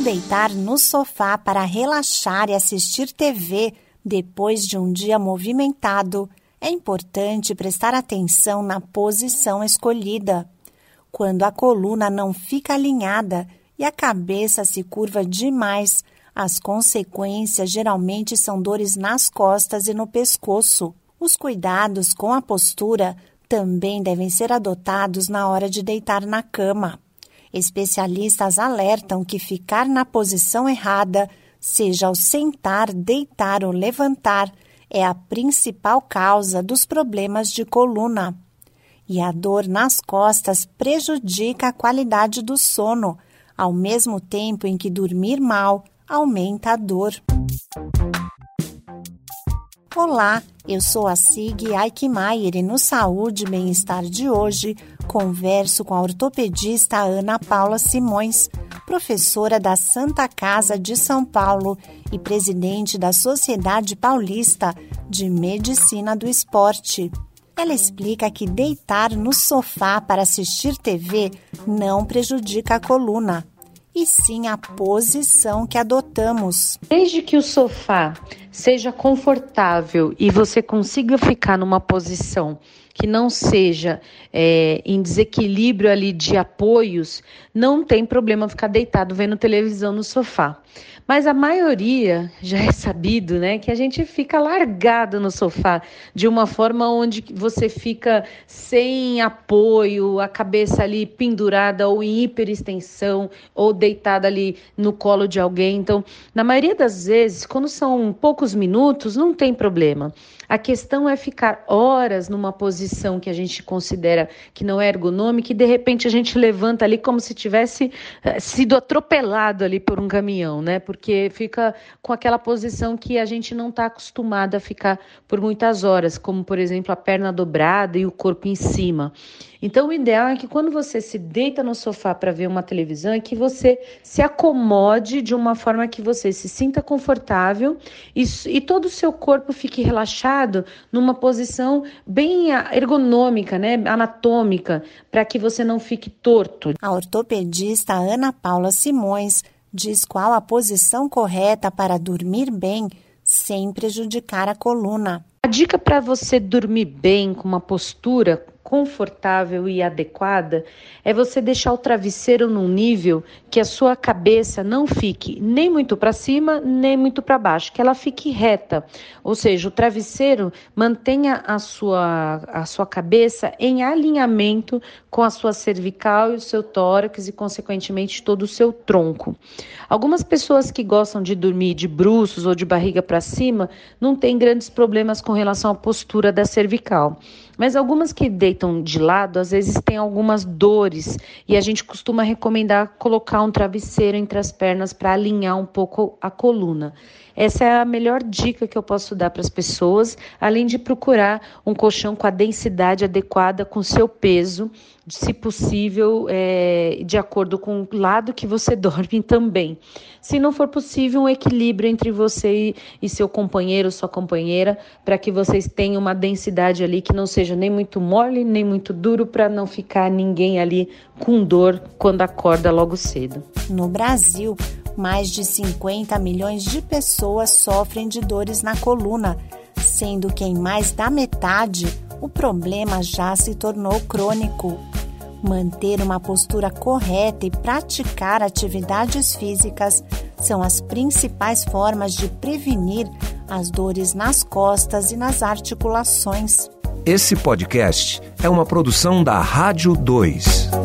deitar no sofá para relaxar e assistir TV depois de um dia movimentado, é importante prestar atenção na posição escolhida. Quando a coluna não fica alinhada e a cabeça se curva demais, as consequências geralmente são dores nas costas e no pescoço. Os cuidados com a postura também devem ser adotados na hora de deitar na cama. Especialistas alertam que ficar na posição errada, seja ao sentar, deitar ou levantar, é a principal causa dos problemas de coluna. E a dor nas costas prejudica a qualidade do sono, ao mesmo tempo em que dormir mal aumenta a dor. Olá, eu sou a Sig Aikmaier e no Saúde e Bem-Estar de hoje converso com a ortopedista Ana Paula Simões, professora da Santa Casa de São Paulo e presidente da Sociedade Paulista de Medicina do Esporte. Ela explica que deitar no sofá para assistir TV não prejudica a coluna, e sim a posição que adotamos. Desde que o sofá seja confortável e você consiga ficar numa posição que não seja é, em desequilíbrio ali de apoios, não tem problema ficar deitado vendo televisão no sofá. Mas a maioria já é sabido, né, que a gente fica largado no sofá de uma forma onde você fica sem apoio, a cabeça ali pendurada ou em hiperextensão ou deitada ali no colo de alguém. Então, na maioria das vezes, quando são poucos minutos, não tem problema. A questão é ficar horas numa posição que a gente considera que não é ergonômica e de repente a gente levanta ali como se tivesse eh, sido atropelado ali por um caminhão, né? Porque fica com aquela posição que a gente não está acostumado a ficar por muitas horas, como por exemplo a perna dobrada e o corpo em cima. Então, o ideal é que quando você se deita no sofá para ver uma televisão, é que você se acomode de uma forma que você se sinta confortável e, e todo o seu corpo fique relaxado numa posição bem ergonômica, né, anatômica, para que você não fique torto. A ortopedista Ana Paula Simões diz qual a posição correta para dormir bem sem prejudicar a coluna. A dica para você dormir bem com uma postura confortável e adequada é você deixar o travesseiro num nível que a sua cabeça não fique nem muito para cima, nem muito para baixo, que ela fique reta. Ou seja, o travesseiro mantenha a sua, a sua cabeça em alinhamento com a sua cervical e o seu tórax e, consequentemente, todo o seu tronco. Algumas pessoas que gostam de dormir de bruços ou de barriga para cima não têm grandes problemas com relação à postura da cervical. Mas algumas que deitam de lado, às vezes têm algumas dores e a gente costuma recomendar colocar um travesseiro entre as pernas para alinhar um pouco a coluna. Essa é a melhor dica que eu posso dar para as pessoas, além de procurar um colchão com a densidade adequada com seu peso, se possível, é, de acordo com o lado que você dorme também. Se não for possível, um equilíbrio entre você e, seu companheiro, sua companheira, para que vocês tenham uma densidade ali que não seja nem muito mole, nem muito duro, para não ficar ninguém ali com dor quando acorda logo cedo. No Brasil, mais de 50 milhões de pessoas sofrem de dores na coluna, sendo que em mais da metade o problema já se tornou crônico. Manter uma postura correta e praticar atividades físicas são as principais formas de prevenir as dores nas costas e nas articulações. Esse podcast é uma produção da Rádio 2.